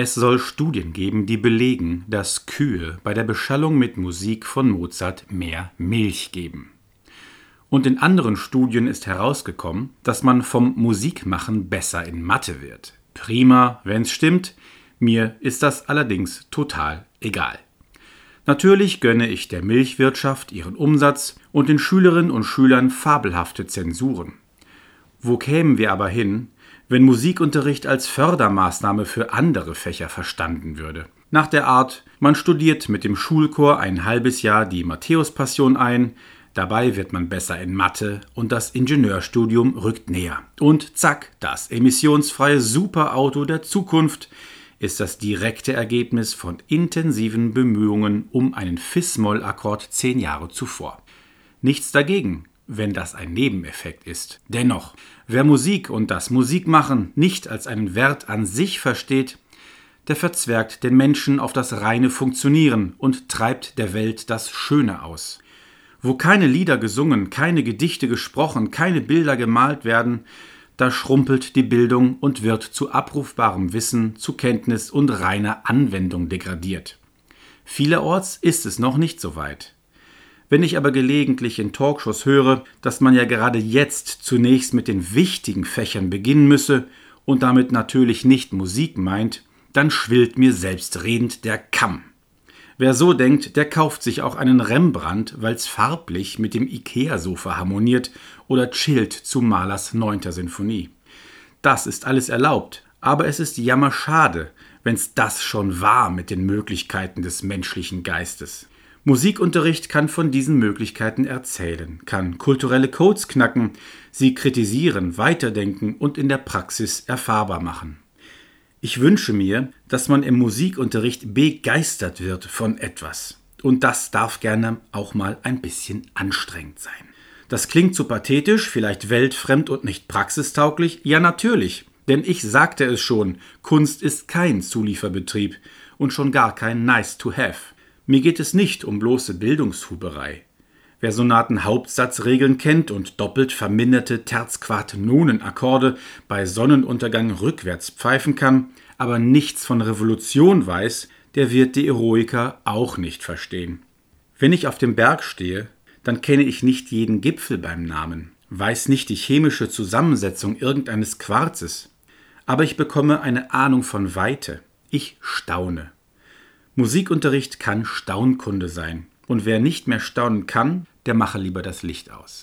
Es soll Studien geben, die belegen, dass Kühe bei der Beschallung mit Musik von Mozart mehr Milch geben. Und in anderen Studien ist herausgekommen, dass man vom Musikmachen besser in Mathe wird. Prima, wenn's stimmt, mir ist das allerdings total egal. Natürlich gönne ich der Milchwirtschaft ihren Umsatz und den Schülerinnen und Schülern fabelhafte Zensuren. Wo kämen wir aber hin, wenn Musikunterricht als Fördermaßnahme für andere Fächer verstanden würde. Nach der Art, man studiert mit dem Schulchor ein halbes Jahr die Matthäuspassion ein, dabei wird man besser in Mathe und das Ingenieurstudium rückt näher. Und zack, das emissionsfreie Superauto der Zukunft ist das direkte Ergebnis von intensiven Bemühungen um einen Fis-Moll-Akkord zehn Jahre zuvor. Nichts dagegen, wenn das ein Nebeneffekt ist. Dennoch, wer Musik und das Musikmachen nicht als einen Wert an sich versteht, der verzwergt den Menschen auf das reine Funktionieren und treibt der Welt das Schöne aus. Wo keine Lieder gesungen, keine Gedichte gesprochen, keine Bilder gemalt werden, da schrumpelt die Bildung und wird zu abrufbarem Wissen, zu Kenntnis und reiner Anwendung degradiert. Vielerorts ist es noch nicht so weit. Wenn ich aber gelegentlich in Talkshows höre, dass man ja gerade jetzt zunächst mit den wichtigen Fächern beginnen müsse und damit natürlich nicht Musik meint, dann schwillt mir selbstredend der Kamm. Wer so denkt, der kauft sich auch einen Rembrandt, weil's farblich mit dem Ikea-Sofa harmoniert oder chillt zu Malers neunter Sinfonie. Das ist alles erlaubt, aber es ist jammerschade, wenn's das schon war mit den Möglichkeiten des menschlichen Geistes. Musikunterricht kann von diesen Möglichkeiten erzählen, kann kulturelle Codes knacken, sie kritisieren, weiterdenken und in der Praxis erfahrbar machen. Ich wünsche mir, dass man im Musikunterricht begeistert wird von etwas. Und das darf gerne auch mal ein bisschen anstrengend sein. Das klingt zu pathetisch, vielleicht weltfremd und nicht praxistauglich. Ja, natürlich. Denn ich sagte es schon, Kunst ist kein Zulieferbetrieb und schon gar kein Nice to Have. Mir geht es nicht um bloße Bildungshuberei. Wer Sonaten-Hauptsatzregeln kennt und doppelt verminderte Terzquart-Nonenakkorde bei Sonnenuntergang rückwärts pfeifen kann, aber nichts von Revolution weiß, der wird die Eroiker auch nicht verstehen. Wenn ich auf dem Berg stehe, dann kenne ich nicht jeden Gipfel beim Namen, weiß nicht die chemische Zusammensetzung irgendeines Quarzes, aber ich bekomme eine Ahnung von Weite. Ich staune. Musikunterricht kann Staunkunde sein. Und wer nicht mehr staunen kann, der mache lieber das Licht aus.